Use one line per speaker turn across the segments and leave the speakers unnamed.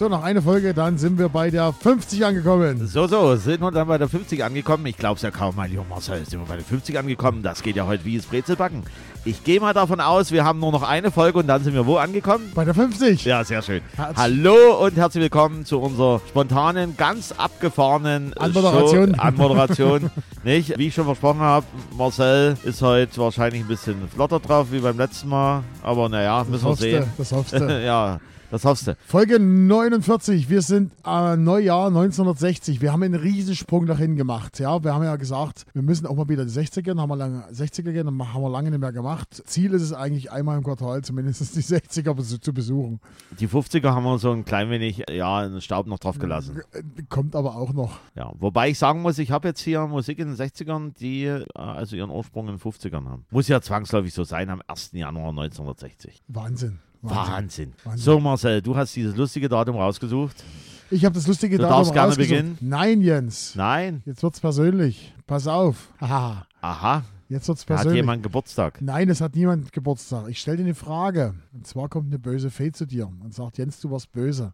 So, noch eine Folge, dann sind wir bei der 50 angekommen.
So, so, sind wir dann bei der 50 angekommen. Ich glaube es ja kaum, mein lieber Marcel, sind wir bei der 50 angekommen. Das geht ja heute wie es Brezelbacken. Ich gehe mal davon aus, wir haben nur noch eine Folge und dann sind wir wo angekommen?
Bei der 50.
Ja, sehr schön.
Herz-
Hallo und herzlich willkommen zu unserer spontanen, ganz abgefahrenen
Anmoderation.
Show, Anmoderation. nicht? Wie ich schon versprochen habe, Marcel ist heute wahrscheinlich ein bisschen flotter drauf wie beim letzten Mal. Aber naja, müssen wir
du,
sehen.
das hoffst du.
ja, das hoffst du.
Folge 49, wir sind äh, Neujahr 1960. Wir haben einen Riesensprung dahin gemacht. Ja, wir haben ja gesagt, wir müssen auch mal wieder die 60er, haben wir lange 60er gehen, dann haben wir lange nicht mehr gemacht. Ziel ist es eigentlich einmal im Quartal zumindest die 60er besu- zu besuchen.
Die 50er haben wir so ein klein wenig, ja, den Staub noch drauf gelassen.
Kommt aber auch noch.
Ja, wobei ich sagen muss, ich habe jetzt hier Musik in den 60ern, die äh, also ihren Ursprung in den 50ern haben. Muss ja zwangsläufig so sein am 1. Januar 1960.
Wahnsinn.
Wahnsinn.
Wahnsinn.
So, Marcel, du hast dieses lustige Datum rausgesucht.
Ich habe das lustige
Du
Datum
darfst gerne beginnen.
Nein, Jens.
Nein.
Jetzt wird's persönlich. Pass auf. Haha.
Aha.
Jetzt wird's
Hat
persönlich.
jemand Geburtstag?
Nein, es hat niemand Geburtstag. Ich stelle dir eine Frage. Und zwar kommt eine böse Fee zu dir und sagt, Jens, du warst böse.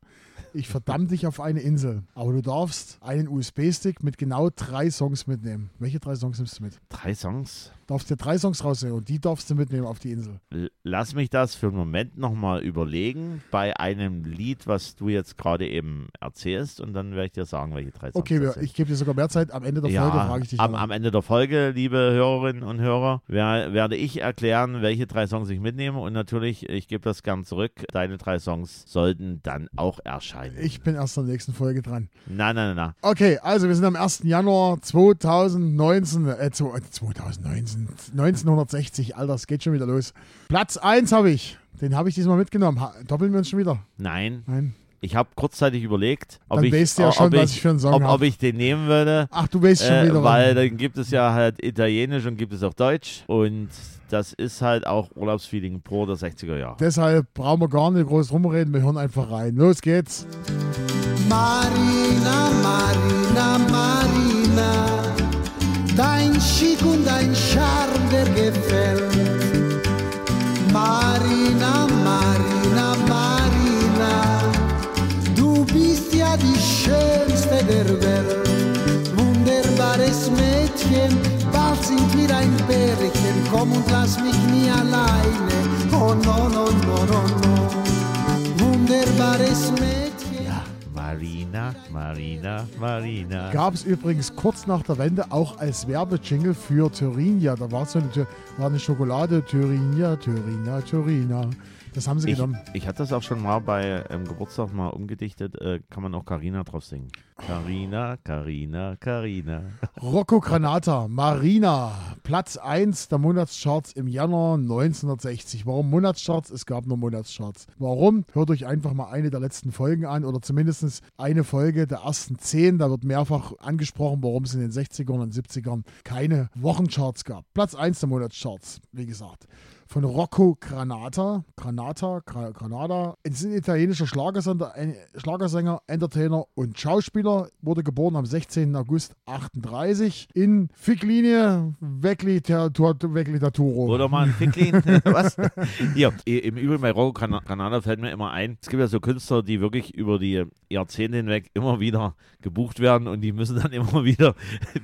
Ich verdamm dich auf eine Insel. Aber du darfst einen USB-Stick mit genau drei Songs mitnehmen. Welche drei Songs nimmst du mit?
Drei Songs.
Darfst dir drei Songs rausnehmen und die darfst du mitnehmen auf die Insel.
Lass mich das für einen Moment nochmal überlegen bei einem Lied, was du jetzt gerade eben erzählst und dann werde ich dir sagen, welche drei Songs
Okay, ich gebe dir sogar mehr Zeit. Am Ende der Folge frage ich dich.
am, am Ende der Folge, liebe Hörerinnen und Hörer, wer, werde ich erklären, welche drei Songs ich mitnehme. Und natürlich, ich gebe das gern zurück. Deine drei Songs sollten dann auch erscheinen.
ich bin erst in der nächsten Folge dran.
Nein, nein, nein, nein.
Okay, also wir sind am 1. Januar 2019, äh, zwo- äh, 2019, 1960, Alter, es geht schon wieder los. Platz 1 habe ich, den habe ich diesmal mitgenommen. Ha, doppeln wir uns schon wieder?
Nein.
Nein.
Ich habe kurzzeitig überlegt, ob
Dann
ich,
ja
ob
schon,
ich,
was ich für einen Song
ob, ob ich den nehmen würde.
Ach, du weißt schon
Äh,
wieder.
weil
wann.
dann gibt es ja halt Italienisch und gibt es auch Deutsch. Und das ist halt auch Urlaubsfeeling pro der 60er Jahre.
Deshalb brauchen wir gar nicht groß rumreden, wir hören einfach rein. Los geht's.
Marina, Marina, Marina, dein Schick und dein Charme, der gefällt. Ein Pärchen, komm und lass mich nie alleine. Oh no, no, no, no, no. Wunderbares Mädchen.
Ja, Marina, Marina, Marina.
Gab es übrigens kurz nach der Wende auch als Werbejingle für Thürinia. Da war so eine, war eine Schokolade Thürinia, Thürinia, Thürina. Das haben sie
Ich,
genommen.
ich hatte das auch schon mal bei ähm, Geburtstag mal umgedichtet. Äh, kann man auch Carina drauf singen. Carina, Carina, Carina.
Rocco Granata, Marina, Platz 1 der Monatscharts im Januar 1960. Warum Monatscharts? Es gab nur Monatscharts. Warum? Hört euch einfach mal eine der letzten Folgen an oder zumindest eine Folge der ersten 10. Da wird mehrfach angesprochen, warum es in den 60ern und 70ern keine Wochencharts gab. Platz 1 der Monatscharts, wie gesagt. Von Rocco Granata, Granata, Gra- Granada. Es ist ein italienischer Schlagersänger, Schlagersänger, Entertainer und Schauspieler. Wurde geboren am 16. August 38 in Figlinie, Vecli Vecli da Turo.
Oder mal ein Ficklin. Was? Hier, im Übrigen bei Rocco Gran- Granada fällt mir immer ein, es gibt ja so Künstler, die wirklich über die Jahrzehnte hinweg immer wieder gebucht werden und die müssen dann immer wieder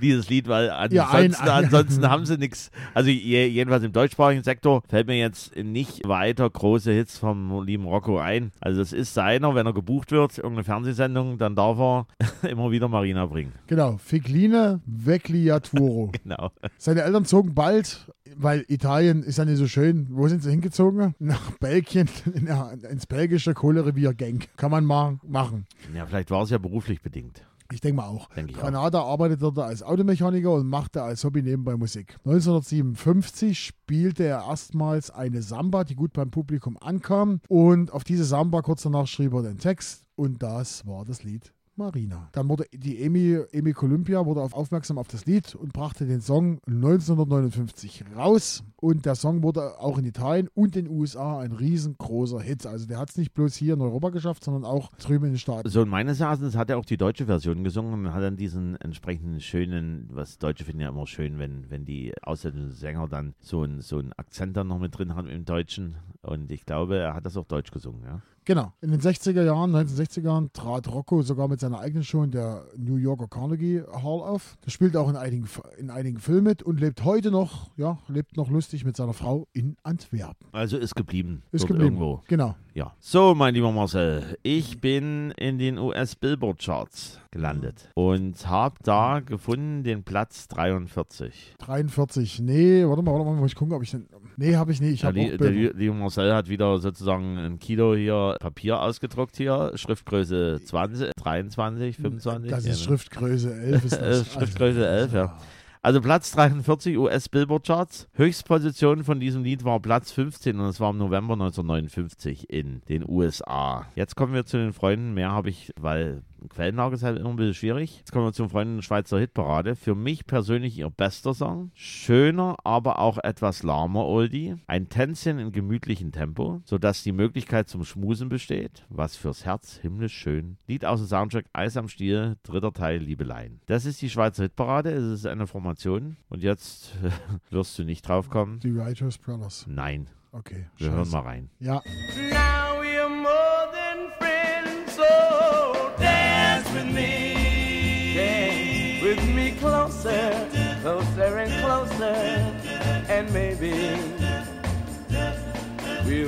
dieses Lied, weil
Ja, ein-
ansonsten, ansonsten haben sie nichts. Also je, jedenfalls im deutschsprachigen Sektor fällt mir jetzt nicht weiter große Hits vom lieben Rocco ein. Also das ist seiner, wenn er gebucht wird, irgendeine Fernsehsendung, dann darf er immer wieder Marina bringen.
Genau, Figline Vegliaturo.
Genau.
Seine Eltern zogen bald, weil Italien ist ja nicht so schön. Wo sind sie hingezogen? Nach Belgien, in, ins belgische Kohlerevier Genk. Kann man mal machen.
Ja, vielleicht war es ja beruflich bedingt.
Ich denke mal auch.
Denke ich auch.
Granada arbeitete dort als Automechaniker und machte als Hobby nebenbei Musik. 1957 spielte er erstmals eine Samba, die gut beim Publikum ankam. Und auf diese Samba kurz danach schrieb er den Text. Und das war das Lied Marina. Dann wurde die Emi, Emi Columbia wurde auf, aufmerksam auf das Lied und brachte den Song 1959 raus. Und der Song wurde auch in Italien und in den USA ein riesengroßer Hit. Also der hat es nicht bloß hier in Europa geschafft, sondern auch drüben in den Staaten.
So, und meines Erachtens hat er auch die deutsche Version gesungen und hat dann diesen entsprechenden schönen, was Deutsche finden ja immer schön, wenn, wenn die ausländischen Sänger dann so einen so einen Akzent dann noch mit drin haben im Deutschen. Und ich glaube, er hat das auch deutsch gesungen, ja.
Genau. In den 60er Jahren, 1960er Jahren, trat Rocco sogar mit seiner eigenen Show in der New Yorker Carnegie Hall auf. Der spielt auch in einigen, in einigen Filmen mit und lebt heute noch, ja, lebt noch lustig mit seiner Frau in Antwerpen.
Also ist geblieben.
Ist geblieben.
Irgendwo.
Genau.
Ja. So, mein lieber Marcel, ich bin in den US Billboard Charts gelandet und habe da gefunden den Platz 43.
43. Nee, warte mal, warte mal, muss ich gucken, ob ich den. Nee, habe ich nicht. Ich
Ja,
habe
die, der liebe Marcel hat wieder sozusagen ein Kilo hier Papier ausgedruckt hier, Schriftgröße 20, 23, 25.
Das
ja,
ist
ne?
Schriftgröße 11 ist das.
Schriftgröße 11, ja. Also Platz 43 US Billboard Charts. Höchstposition von diesem Lied war Platz 15 und es war im November 1959 in den USA. Jetzt kommen wir zu den Freunden. Mehr habe ich, weil Quellenlage ist halt immer ein bisschen schwierig. Jetzt kommen wir zum Freunden Schweizer Hitparade. Für mich persönlich ihr bester Song. Schöner, aber auch etwas lahmer Oldie. Ein Tänzchen in gemütlichem Tempo, sodass die Möglichkeit zum Schmusen besteht. Was fürs Herz himmlisch schön. Lied aus dem Soundtrack Eis am Stiel, dritter Teil Liebeleien. Das ist die Schweizer Hitparade. Es ist eine Formation. Und jetzt wirst du nicht drauf kommen.
Die Writers Brothers.
Nein,
Okay.
wir hören
scheiße.
mal rein.
Ja,
Now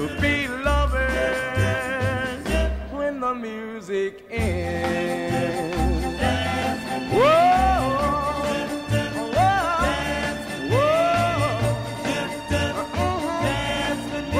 we'll be lovers when the music ends. Whoa, whoa, whoa.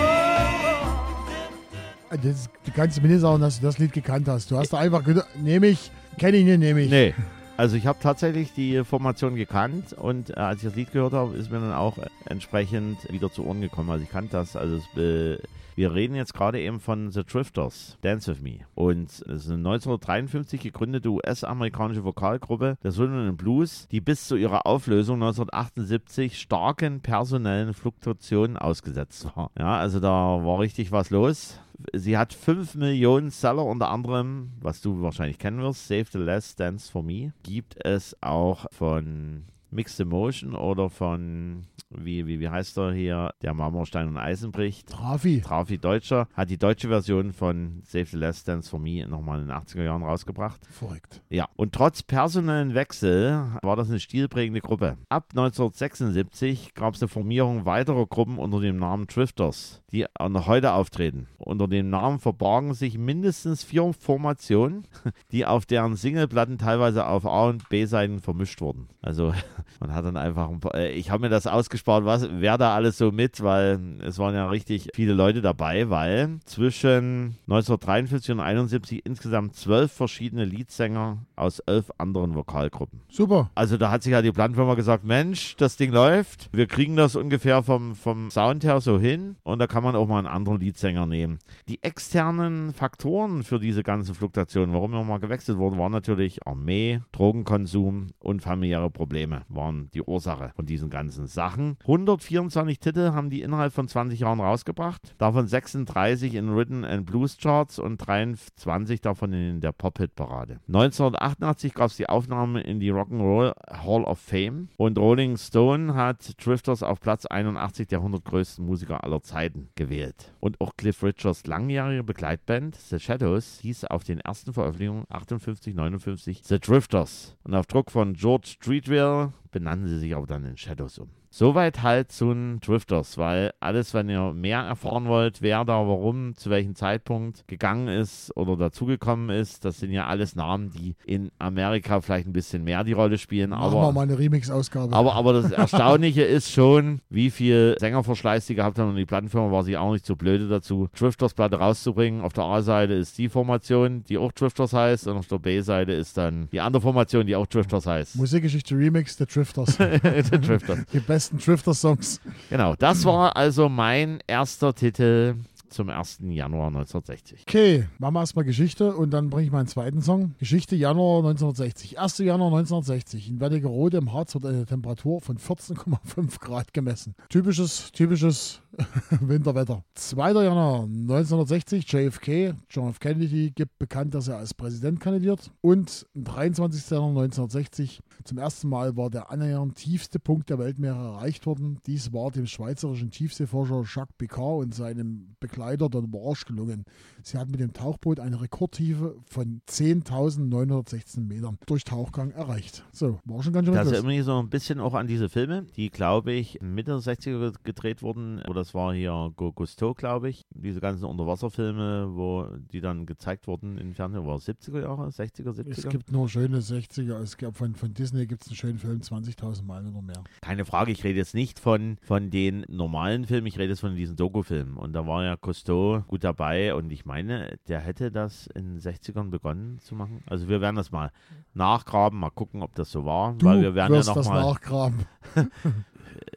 das, du kannst mir nicht sagen, dass du das Lied gekannt hast. Du hast da einfach gedacht, nehme ich, kenne ich nicht, nehme ich.
Nee. Also ich habe tatsächlich die Formation gekannt und äh, als ich das Lied gehört habe, ist mir dann auch äh, entsprechend wieder zu Ohren gekommen. Also ich kannte das. Also es, äh, wir reden jetzt gerade eben von The Drifters, Dance With Me. Und es ist eine 1953 gegründete US-amerikanische Vokalgruppe der Soul and Blues, die bis zu ihrer Auflösung 1978 starken personellen Fluktuationen ausgesetzt war. Ja, also da war richtig was los. Sie hat 5 Millionen Seller, unter anderem, was du wahrscheinlich kennen wirst, Save the Last Dance for Me. Gibt es auch von Mixed Emotion oder von, wie, wie, wie heißt er hier, der Marmorstein und Eisen bricht.
Trafi.
Trafi Deutscher hat die deutsche Version von Save the Last Dance for Me nochmal in den 80er Jahren rausgebracht.
Verrückt.
Ja, und trotz personellen Wechsel war das eine stilprägende Gruppe. Ab 1976 gab es eine Formierung weiterer Gruppen unter dem Namen Drifters, die auch noch heute auftreten. Unter dem Namen verbargen sich mindestens vier Formationen, die auf deren Singleplatten teilweise auf A- und B-Seiten vermischt wurden. Also man hat dann einfach, ein paar, äh, ich habe mir das ausgespart, was, wer da alles so mit, weil es waren ja richtig viele Leute dabei, weil zwischen 1953 und 1971 insgesamt zwölf verschiedene Leadsänger aus elf anderen Vokalgruppen.
Super.
Also da hat sich ja die Plattenfirma gesagt, Mensch, das Ding läuft, wir kriegen das ungefähr vom, vom Sound her so hin und da kann man auch mal einen anderen Leadsänger nehmen. Die externen Faktoren für diese ganzen Fluktuationen, warum wir mal gewechselt wurden, waren natürlich Armee, Drogenkonsum und familiäre Probleme waren die Ursache von diesen ganzen Sachen. 124 Titel haben die innerhalb von 20 Jahren rausgebracht, davon 36 in Rhythm and Blues Charts und 23 davon in der Pop-Hit-Parade. 1988 gab es die Aufnahme in die Rock'n'Roll Hall of Fame und Rolling Stone hat Drifters auf Platz 81 der 100 größten Musiker aller Zeiten gewählt. Und auch Cliff Richards langjährige Begleitband The Shadows hieß auf den ersten Veröffentlichungen 58, 59 The Drifters. Und auf Druck von George Streetwell benannten sie sich aber dann in Shadows um. Soweit halt zu den Drifters, weil alles, wenn ihr mehr erfahren wollt, wer da warum, zu welchem Zeitpunkt gegangen ist oder dazugekommen ist, das sind ja alles Namen, die in Amerika vielleicht ein bisschen mehr die Rolle spielen.
Machen wir
aber
mal eine Remix-Ausgabe.
aber, aber das Erstaunliche ist schon, wie viel Sängerverschleiß die gehabt haben und die Plattenfirma war sich auch nicht so blöde dazu, Drifters-Platte rauszubringen. Auf der A-Seite ist die Formation, die auch Drifters heißt und auf der B-Seite ist dann die andere Formation, die auch Drifters heißt.
Musikgeschichte Remix der Drifters.
Die Drifters.
Die besten Drifter-Songs.
Genau, das war also mein erster Titel zum 1. Januar 1960.
Okay, machen wir erstmal Geschichte und dann bringe ich meinen zweiten Song. Geschichte Januar 1960. 1. Januar 1960. In Wernigerode im Harz wird eine Temperatur von 14,5 Grad gemessen. Typisches, typisches Winterwetter. 2. Januar 1960. JFK, John F. Kennedy, gibt bekannt, dass er als Präsident kandidiert. Und am 23. Januar 1960 zum ersten Mal war der annähernd tiefste Punkt der Weltmeere erreicht worden. Dies war dem schweizerischen Tiefseeforscher Jacques Picard und seinem Begleiter Ryder Don Walsh gelungen. Sie hat mit dem Tauchboot eine Rekordtiefe von 10.916 Metern durch Tauchgang erreicht. So, war schon ganz schön
Das erinnert mich so ein bisschen auch an diese Filme, die, glaube ich, Mitte der 60er gedreht wurden. Oder das war hier Go Gusto, glaube ich. Diese ganzen Unterwasserfilme, wo die dann gezeigt wurden im Fernsehen. War es 70er Jahre, 60er, 70er?
Es gibt nur schöne 60er. Es gibt von, von Disney gibt es einen schönen Film 20.000 Mal oder mehr.
Keine Frage, ich rede jetzt nicht von, von den normalen Filmen, ich rede jetzt von diesen Doku-Filmen. Und da war ja Cousteau gut dabei und ich meine, der hätte das in den 60ern begonnen zu machen. Also wir werden das mal nachgraben, mal gucken, ob das so war.
Du
weil wir werden ja
wirst
noch
das
mal
nachgraben.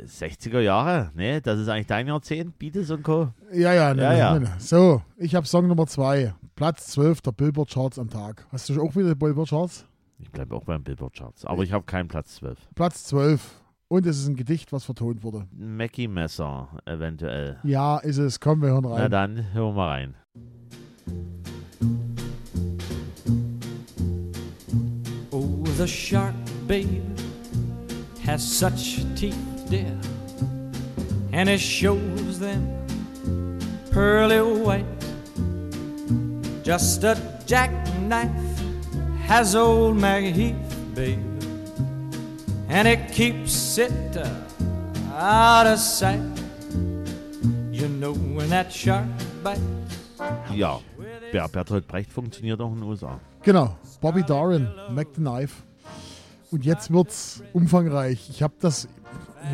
60er Jahre, ne? Das ist eigentlich dein Jahrzehnt, Beatles und Co.
Ja, ja, ne,
Ja, ja.
ne, ne. So, ich habe Song Nummer 2. Platz 12 der Billboard Charts am Tag. Hast du auch wieder die Billboard Charts?
Ich bleibe auch beim Billboard Charts, aber ich habe keinen Platz 12.
Platz 12. Und es ist ein Gedicht, was vertont wurde.
Mackie Messer eventuell.
Ja, ist es. Komm, wir hören
Na
rein.
dann, hören wir mal rein.
Oh, the shark, babe, has such teeth, dear, and it shows them pearly white. Just a jackknife has old Maggie Heath, babe, and it keeps it uh, out of sight. You know when that shark bites.
Ja, Ber- Bertolt Brecht funktioniert auch in den USA.
Genau. Bobby Darin, Mac the Knife. Und jetzt wird's umfangreich. Ich habe das,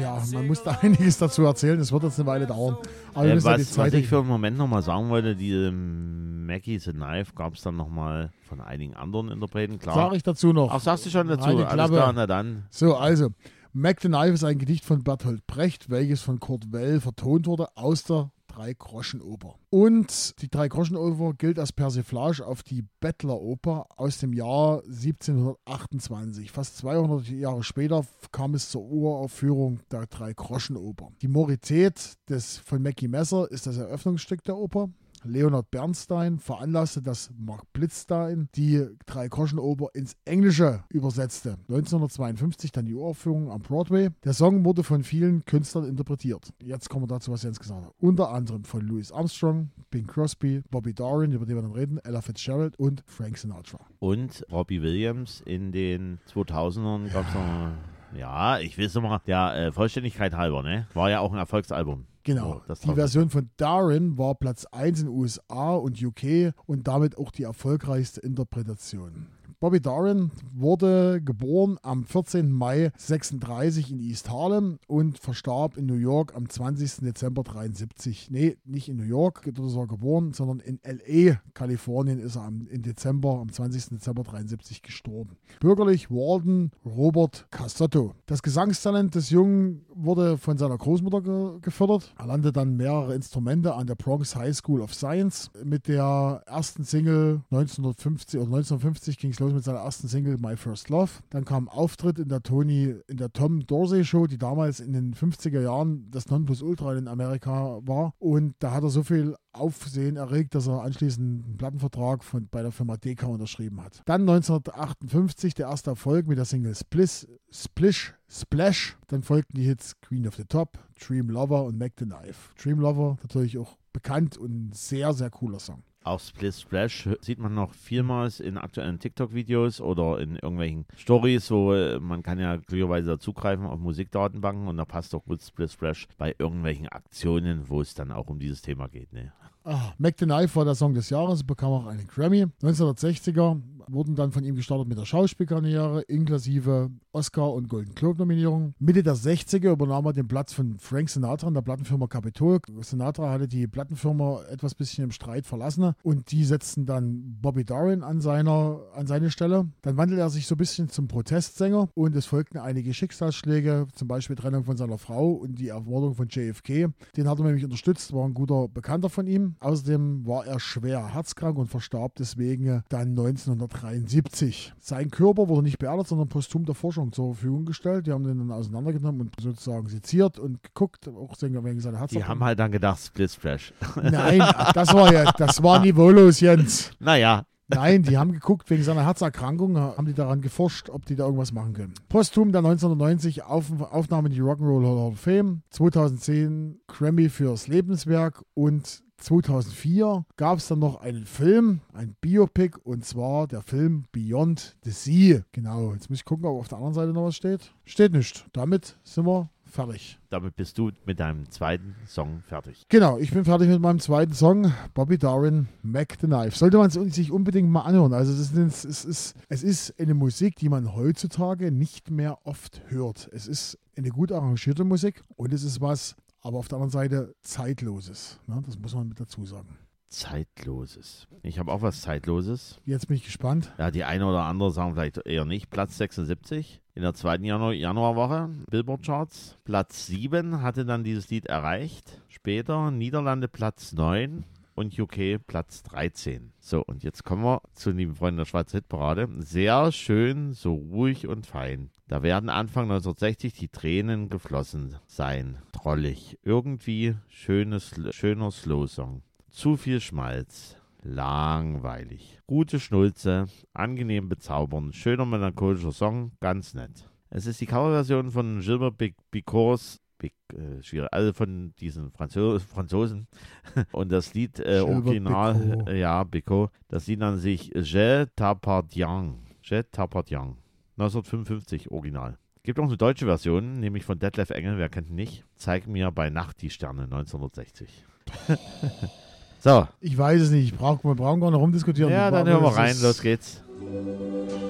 ja, man muss da einiges dazu erzählen. Es wird jetzt eine Weile dauern. Aber
Äh,
müssen ja die
was, was
Zeit.
ich für einen Moment nochmal sagen wollte, diese Mackie the Knife gab es dann nochmal von einigen anderen Interpreten, klar.
Sag ich dazu noch.
Ach, sagst du schon dazu? Alles klar, na dann.
So, also, Mac the Knife ist ein Gedicht von Bertolt Brecht, welches von Kurt Well vertont wurde aus der Drei-Groschen-Oper. Und die Drei-Groschen-Oper gilt als Persiflage auf die Bettler-Oper aus dem Jahr 1728. Fast 200 Jahre später kam es zur Uraufführung der Drei-Groschen-Oper. Die Morität des, von Mackie Messer ist das Eröffnungsstück der Oper. Leonard Bernstein veranlasste, dass Mark Blitzstein die Drei-Groschen-Oper ins Englische übersetzte. 1952 dann die Uraufführung am Broadway. Der Song wurde von vielen Künstlern interpretiert. Jetzt kommen wir dazu, was Jens gesagt hat. Unter anderem von Louis Armstrong, Bing Crosby, Bobby Darin, über den wir dann reden, Ella Fitzgerald und Frank Sinatra.
Und Robbie Williams in den 2000ern gab es noch, ja, ich will es nochmal, der äh, Vollständigkeit halber, ne? War ja auch ein Erfolgsalbum.
Genau.
Das
die Version von Darin war Platz 1 in USA und UK und damit auch die erfolgreichste Interpretation. Bobby Darin wurde geboren am 14. Mai 36 in East Harlem und verstarb in New York am 20. Dezember 73. Nee, nicht in New York, dort ist er geboren, sondern in LA, Kalifornien, ist er am, Dezember, am 20. Dezember 73 gestorben. Bürgerlich Walden Robert Casotto. Das Gesangstalent des Jungen wurde von seiner Großmutter ge gefördert. Er lernte dann mehrere Instrumente an der Bronx High School of Science. Mit der ersten Single 1950 oder 1950 ging es los mit seiner ersten Single My First Love. Dann kam Auftritt in der Tony, in der Tom Dorsey Show, die damals in den 50er Jahren das Nonplusultra in Amerika war. Und da hat er so viel Aufsehen erregt, dass er anschließend einen Plattenvertrag von, bei der Firma Decca unterschrieben hat. Dann 1958 der erste Erfolg mit der Single Spliss, Splish, Splash. Dann folgten die Hits Queen of the Top, Dream Lover und Mac the Knife. Dream Lover natürlich auch bekannt und ein sehr, sehr cooler Song.
Auch Split Splash sieht man noch vielmals in aktuellen TikTok-Videos oder in irgendwelchen Stories, wo äh, man kann ja glücklicherweise dazugreifen auf Musikdatenbanken und da passt doch gut Split Splash bei irgendwelchen Aktionen, wo es dann auch um dieses Thema geht. Ne?
Ah, Mac the Knife war der Song des Jahres, bekam auch einen Grammy. 1960er wurden dann von ihm gestartet mit der Schauspielkarriere, inklusive Oscar- und Golden Globe-Nominierung. Mitte der 60er übernahm er den Platz von Frank Sinatra in der Plattenfirma Capitol. Sinatra hatte die Plattenfirma etwas bisschen im Streit verlassen und die setzten dann Bobby Darin an, seiner, an seine Stelle. Dann wandelte er sich so ein bisschen zum Protestsänger und es folgten einige Schicksalsschläge, zum Beispiel Trennung von seiner Frau und die Ermordung von JFK. Den hat er nämlich unterstützt, war ein guter Bekannter von ihm. Außerdem war er schwer herzkrank und verstarb deswegen dann 1973. Sein Körper wurde nicht beerdigt, sondern posthum der Forschung zur Verfügung gestellt. Die haben den dann auseinandergenommen und sozusagen seziert und geguckt, auch wegen seiner Herz.
Die haben halt dann gedacht Split Splash.
Nein, das war ja, das war niveaulos, Jens.
naja,
Nein, die haben geguckt, wegen seiner Herzerkrankung haben die daran geforscht, ob die da irgendwas machen können. Posthum dann 1990 Auf, Aufnahme in die Rock'n'Roll Hall of Fame, 2010 Grammy fürs Lebenswerk und 2004 gab es dann noch einen Film, ein Biopic, und zwar der Film Beyond the Sea. Genau, jetzt muss ich gucken, ob auf der anderen Seite noch was steht. Steht nicht. Damit sind wir fertig.
Damit bist du mit deinem zweiten Song fertig.
Genau, ich bin fertig mit meinem zweiten Song, Bobby Darin, Mac the Knife. Sollte man es sich unbedingt mal anhören. Also es ist, es, ist, es ist eine Musik, die man heutzutage nicht mehr oft hört. Es ist eine gut arrangierte Musik und es ist was, aber auf der anderen Seite zeitloses. Ne? Das muss man mit dazu sagen.
Zeitloses. Ich habe auch was Zeitloses.
Jetzt bin ich gespannt.
Ja, die eine oder andere sagen vielleicht eher nicht. Platz 76 in der zweiten Januar Januarwoche, Billboard Charts. Platz 7 hatte dann dieses Lied erreicht. Später Niederlande Platz 9 und UK Platz 13. So, und jetzt kommen wir zu den lieben Freunden der Schweizer Hitparade. Sehr schön, so ruhig und fein. Da werden Anfang 1960 die Tränen geflossen sein. Trollig. Irgendwie schönes, schöner Slow-Song. Zu viel Schmalz. Langweilig. Gute Schnulze. Angenehm bezaubernd. Schöner melancholischer Song. Ganz nett. Es ist die Coverversion von Gilbert Bicors Big, äh, schwierig, also von diesen Franzo Franzosen. Und das Lied äh, Original, äh, ja, Bicot, das Lied an sich Je t'appartiens. Je t'appartiens. 1955 Original. Gibt auch eine deutsche Version, nämlich von Detlef Engel, wer kennt ihn nicht? Zeig mir bei Nacht die Sterne, 1960. so.
Ich weiß es nicht, ich brauch, wir brauchen gar nicht rumdiskutieren.
Ja, dann hören wir rein, los geht's.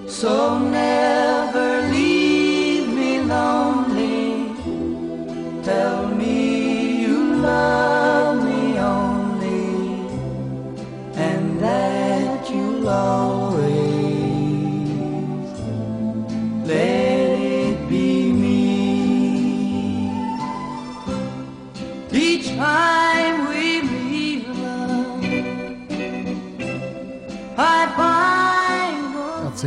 So never leave me lonely. Tell me you love me only, and that you'll always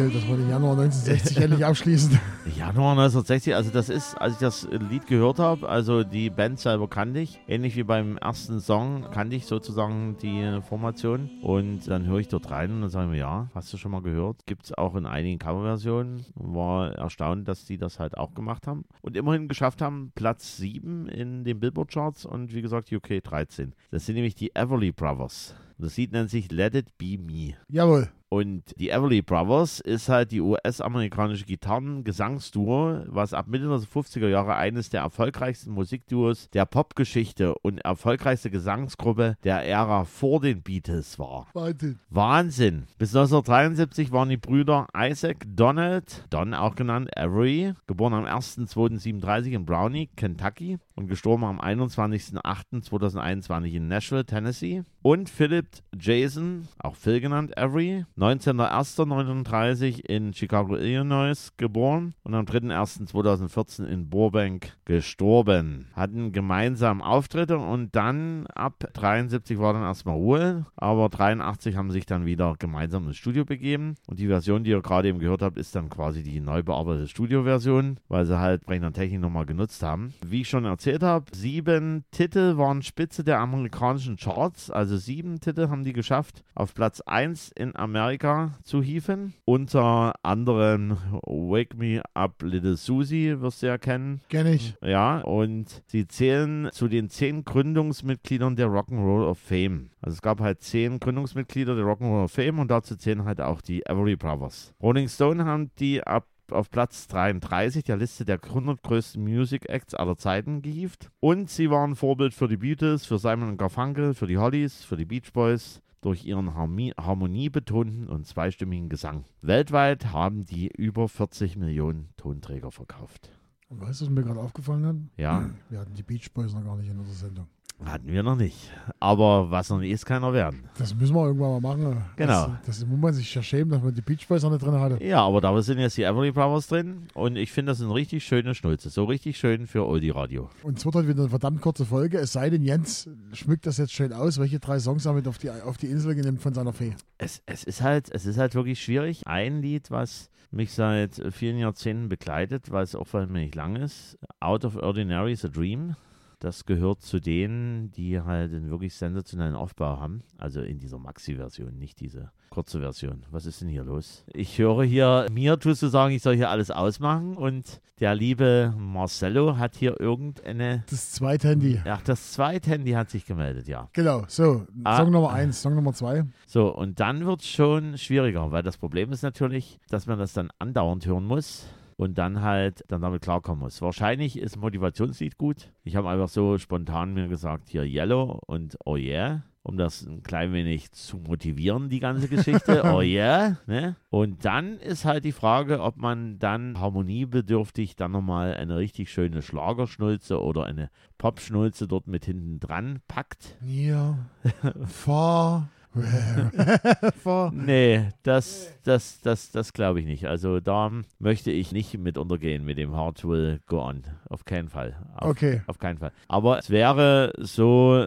Erzählt, dass wir den Januar 1960 endlich abschließen.
Januar 1960, also das ist, als ich das Lied gehört habe, also die Band selber kannte ich, ähnlich wie beim ersten Song kannte ich sozusagen die Formation und dann höre ich dort rein und dann sagen wir, ja, hast du schon mal gehört? Gibt es auch in einigen Coverversionen, war erstaunt, dass die das halt auch gemacht haben und immerhin geschafft haben, Platz 7 in den Billboard Charts und wie gesagt UK 13. Das sind nämlich die Everly Brothers. Das Lied nennt sich Let It Be Me.
Jawohl.
Und die Everly Brothers ist halt die US-amerikanische Gitarren-Gesangsduo, was ab Mitte der 50er Jahre eines der erfolgreichsten Musikduos der Popgeschichte und erfolgreichste Gesangsgruppe der Ära vor den Beatles war.
Wahnsinn.
Wahnsinn. Bis 1973 waren die Brüder Isaac Donald, Don auch genannt Avery, geboren am 1.2.37 in Brownie, Kentucky und gestorben am 21.08.2021 in Nashville, Tennessee. Und Philip Jason, auch Phil genannt Avery, 19.01.39 in Chicago, Illinois geboren und am 3.01.2014 in Burbank gestorben. Hatten gemeinsam Auftritte und dann ab 73 war dann erstmal Ruhe, aber 83 haben sich dann wieder gemeinsam ins Studio begeben und die Version, die ihr gerade eben gehört habt, ist dann quasi die neu bearbeitete Studioversion, weil sie halt Brechner Technik nochmal genutzt haben. Wie ich schon erzählt habe, sieben Titel waren Spitze der amerikanischen Charts, also sieben Titel haben die geschafft, auf Platz 1 in Amerika zu hieven. Unter anderem Wake Me Up Little Susie, wirst du ja kennen.
Kenn ich.
Ja, und sie zählen zu den zehn Gründungsmitgliedern der Rock'n'Roll of Fame. Also es gab halt zehn Gründungsmitglieder der Rock'n'Roll of Fame und dazu zählen halt auch die Everly Brothers. Rolling Stone haben die ab auf Platz 33 der Liste der 100 größten Music Acts aller Zeiten gehievt. Und sie waren Vorbild für die Beatles, für Simon Garfunkel, für die Hollies, für die Beach Boys durch ihren Harmonie, harmoniebetonten und zweistimmigen Gesang. Weltweit haben die über 40 Millionen Tonträger verkauft.
Und weißt du, was mir gerade aufgefallen hat?
Ja,
Wir hatten die Beach Boys noch gar nicht in unserer Sendung.
Hatten wir noch nicht. Aber was noch nicht ist, kann noch werden.
Das müssen wir irgendwann mal machen.
Genau.
Das, das muss man sich ja schämen, dass man die Beach Boys noch nicht drin hatte.
Ja, aber da sind jetzt die Everly Brothers drin und ich finde, das sind richtig schöne Schnulze. So richtig schön für Oldie Radio.
Und es wird heute wieder eine verdammt kurze Folge. Es sei denn, Jens schmückt das jetzt schön aus. Welche drei Songs haben wir auf die, auf die Insel genommen von seiner Fee?
Es, es, ist halt, es ist halt wirklich schwierig. Ein Lied, was mich seit vielen Jahrzehnten begleitet, weil es auch weil mir nicht lang ist. Out of Ordinary is a Dream. Das gehört zu denen, die halt einen wirklich sensationellen Aufbau haben. Also in dieser Maxi-Version, nicht diese kurze Version. Was ist denn hier los? Ich höre hier, mir tust du sagen, ich soll hier alles ausmachen und der liebe Marcello hat hier irgendeine.
Das zweite Handy.
Ach, das zweite Handy hat sich gemeldet, ja.
Genau, so,
Ah.
Song Nummer eins, Song Nummer zwei.
So, und dann wird es schon schwieriger, weil das Problem ist natürlich, dass man das dann andauernd hören muss und dann halt dann damit klarkommen muss. Wahrscheinlich ist Motivationslied gut. Ich habe einfach so spontan mir gesagt, hier Yellow und Oh Yeah, um das ein klein wenig zu motivieren, die ganze Geschichte. oh Yeah, ne? Und dann ist halt die Frage, ob man dann harmoniebedürftig dann nochmal eine richtig schöne Schlagerschnulze oder eine Popschnulze dort mit hinten dran packt.
Far, far.
Nee, das, das, das, das glaube ich nicht. Also da möchte ich nicht mit untergehen mit dem Heart Will Go On. Auf keinen Fall. Auf,
Okay.
Auf keinen Fall. Aber es wäre so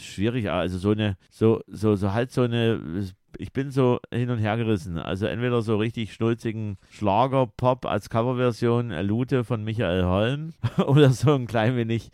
schwierig, also so eine, so, so, so halt so eine, ich bin so hin und her gerissen. Also entweder so richtig schnulzigen Schlager-Pop als Coverversion, Lute von Michael Holm oder so ein klein wenig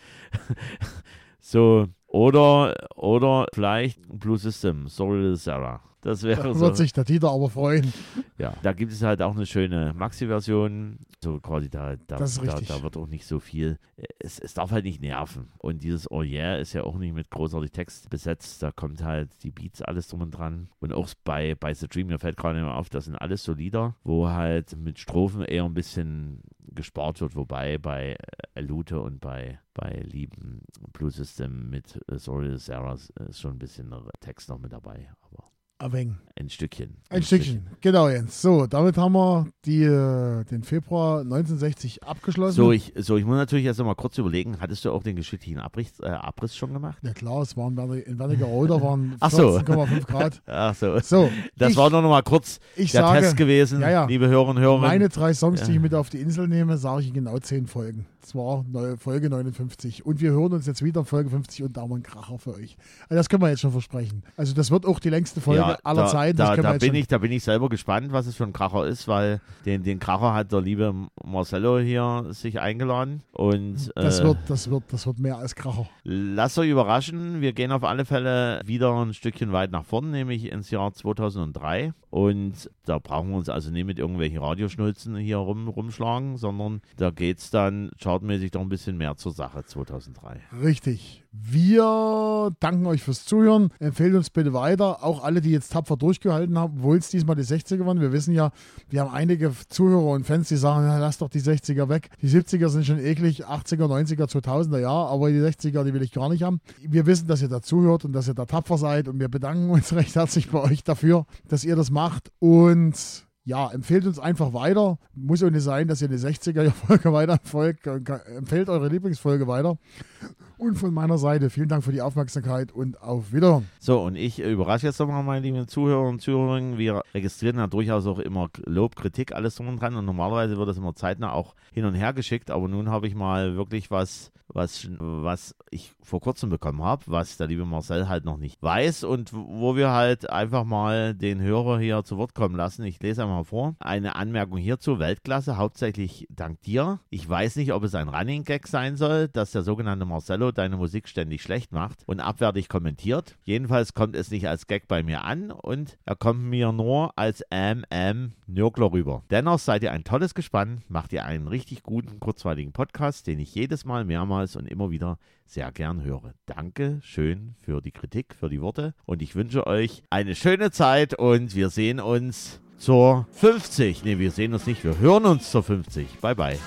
so, oder, oder vielleicht Blue System, Sorry Sarah. Das wäre
Da
so.
wird sich der Dieter aber freuen.
Ja, da gibt es halt auch eine schöne Maxi-Version. So quasi da, da,
Das ist
da,
richtig.
da wird auch nicht so viel. Es, es darf halt nicht nerven. Und dieses Oh yeah ist ja auch nicht mit großartig Text besetzt. Da kommt halt die Beats alles drum und dran. Und auch bei, bei The Dream, mir fällt gerade immer auf, das sind alles so Lieder, wo halt mit Strophen eher ein bisschen gespart wird. Wobei bei äh, Lute und bei, bei lieben Blue System mit äh, Sorry Sarah ist schon ein bisschen Text noch mit dabei.
Abhängen.
ein Stückchen.
Ein Stückchen. Genau, Jens. So, damit haben wir die, äh, den Februar 1960 abgeschlossen.
So ich, so, ich muss natürlich erst mal kurz überlegen, hattest du auch den geschicklichen Abriss, äh, Abriss schon gemacht?
ja klar, es waren in Wernigerode waren
Ach so.
14,5 Grad.
Ach so.
So,
Das
ich,
war nur noch mal kurz
ich
der
sage,
Test gewesen,
Ja, ja.
liebe Hörer und Hörer.
meine drei Songs, die
Ja.
ich mit auf die Insel nehme, sage ich in genau zehn Folgen. Das war neue Folge 59. Und wir hören uns jetzt wieder in Folge 50 und da haben wir einen Kracher für euch. Also das können wir jetzt schon versprechen. Also das wird auch die längste Folge aller
da,
Zeiten.
Da, da, bin
schon
ich, da bin ich selber gespannt, was es für ein Kracher ist, weil den, den Kracher hat der liebe Marcello hier sich eingeladen. Und
Das
äh,
wird, das wird, das wird mehr als Kracher.
lasst euch überraschen. Wir gehen auf alle Fälle wieder ein Stückchen weit nach vorn, nämlich ins Jahr 2003. Und da brauchen wir uns also nicht mit irgendwelchen Radioschnulzen hier rum, rumschlagen, sondern da geht es dann chartmäßig doch ein bisschen mehr zur Sache 2003.
Richtig. Wir danken euch fürs Zuhören. Empfehlt uns bitte weiter. Auch alle, die jetzt tapfer durchgehalten haben, obwohl es diesmal die 60er waren. Wir wissen ja, wir haben einige Zuhörer und Fans, die sagen, ja, lass doch die 60er weg. Die 70er sind schon eklig, 80er, 90er, 2000er, ja, aber die 60er, die will ich gar nicht haben. Wir wissen, dass ihr da zuhört und dass ihr da tapfer seid und wir bedanken uns recht herzlich bei euch dafür, dass ihr das macht und ja, empfehlt uns einfach weiter. Muss auch nicht sein, dass ihr eine 60er-Folge weiter folgt. Empfehlt eure Lieblingsfolge weiter. Und von meiner Seite vielen Dank für die Aufmerksamkeit und auf Wiederhören.
So, und ich überrasche jetzt nochmal meine lieben Zuhörer und Zuhörerinnen. Wir registrieren ja durchaus auch immer Lob, Kritik, alles drum und dran. Und normalerweise wird das immer zeitnah auch hin und her geschickt. Aber nun habe ich mal wirklich was, was, was ich vor kurzem bekommen habe, was der liebe Marcel halt noch nicht weiß und wo wir halt einfach mal den Hörer hier zu Wort kommen lassen. Ich lese einmal vor. Eine Anmerkung hierzu, Weltklasse, hauptsächlich dank dir. Ich weiß nicht, ob es ein Running Gag sein soll, dass der sogenannte Marcello deine Musik ständig schlecht macht und abwertig kommentiert. Jedenfalls kommt es nicht als Gag bei mir an und er kommt mir nur als MM Nörgler rüber. Dennoch seid ihr ein tolles Gespann, macht ihr einen richtig guten, kurzweiligen Podcast, den ich jedes Mal mehrmals und immer wieder sehr gern höre. Danke schön für die Kritik, für die Worte und ich wünsche euch eine schöne Zeit und wir sehen uns zur 50. Ne, wir sehen uns nicht, wir hören uns zur 50. Bye bye.